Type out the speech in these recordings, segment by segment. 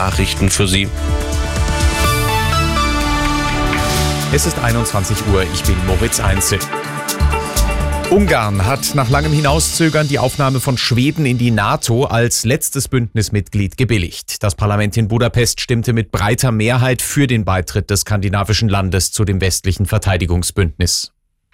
Nachrichten für Sie. Es ist 21 Uhr, ich bin Moritz Einzel. Ungarn hat nach langem Hinauszögern die Aufnahme von Schweden in die NATO als letztes Bündnismitglied gebilligt. Das Parlament in Budapest stimmte mit breiter Mehrheit für den Beitritt des skandinavischen Landes zu dem westlichen Verteidigungsbündnis.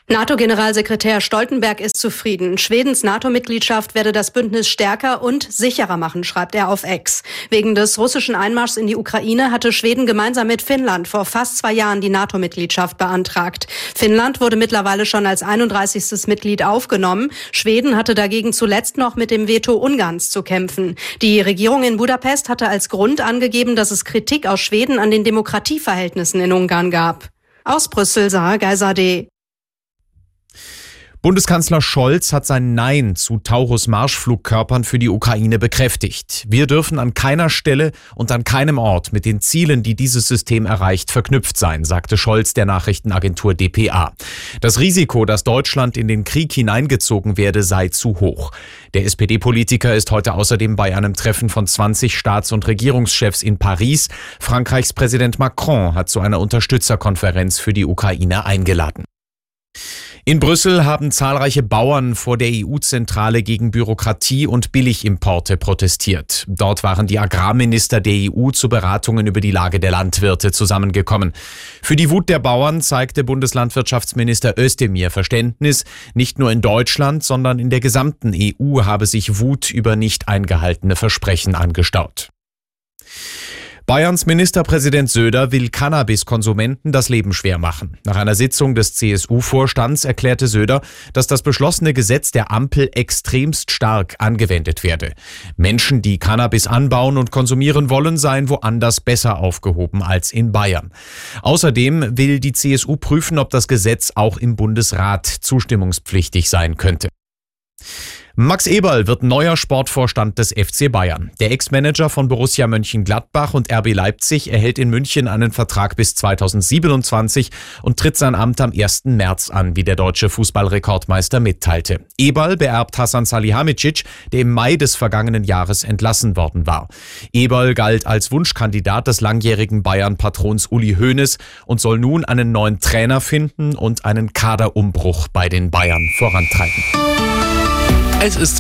NATO-Generalsekretär Stoltenberg ist zufrieden. Schwedens NATO-Mitgliedschaft werde das Bündnis stärker und sicherer machen, schreibt er auf Ex. Wegen des russischen Einmarschs in die Ukraine hatte Schweden gemeinsam mit Finnland vor fast zwei Jahren die NATO-Mitgliedschaft beantragt. Finnland wurde mittlerweile schon als 31. Mitglied aufgenommen. Schweden hatte dagegen zuletzt noch mit dem Veto Ungarns zu kämpfen. Die Regierung in Budapest hatte als Grund angegeben, dass es Kritik aus Schweden an den Demokratieverhältnissen in Ungarn gab. Aus Brüssel sah Geiserde. Bundeskanzler Scholz hat sein Nein zu Taurus-Marschflugkörpern für die Ukraine bekräftigt. Wir dürfen an keiner Stelle und an keinem Ort mit den Zielen, die dieses System erreicht, verknüpft sein, sagte Scholz der Nachrichtenagentur dpa. Das Risiko, dass Deutschland in den Krieg hineingezogen werde, sei zu hoch. Der SPD-Politiker ist heute außerdem bei einem Treffen von 20 Staats- und Regierungschefs in Paris. Frankreichs Präsident Macron hat zu einer Unterstützerkonferenz für die Ukraine eingeladen. In Brüssel haben zahlreiche Bauern vor der EU-Zentrale gegen Bürokratie und Billigimporte protestiert. Dort waren die Agrarminister der EU zu Beratungen über die Lage der Landwirte zusammengekommen. Für die Wut der Bauern zeigte Bundeslandwirtschaftsminister Özdemir Verständnis. Nicht nur in Deutschland, sondern in der gesamten EU habe sich Wut über nicht eingehaltene Versprechen angestaut. Bayerns Ministerpräsident Söder will Cannabiskonsumenten das Leben schwer machen. Nach einer Sitzung des CSU-Vorstands erklärte Söder, dass das beschlossene Gesetz der Ampel extremst stark angewendet werde. Menschen, die Cannabis anbauen und konsumieren wollen, seien woanders besser aufgehoben als in Bayern. Außerdem will die CSU prüfen, ob das Gesetz auch im Bundesrat zustimmungspflichtig sein könnte. Max Eberl wird neuer Sportvorstand des FC Bayern. Der Ex-Manager von Borussia Mönchengladbach und RB Leipzig erhält in München einen Vertrag bis 2027 und tritt sein Amt am 1. März an, wie der deutsche Fußballrekordmeister mitteilte. Eberl beerbt Hasan Salihamidzic, der im Mai des vergangenen Jahres entlassen worden war. Eberl galt als Wunschkandidat des langjährigen Bayern-Patrons Uli Hoeneß und soll nun einen neuen Trainer finden und einen Kaderumbruch bei den Bayern vorantreiben. Es ist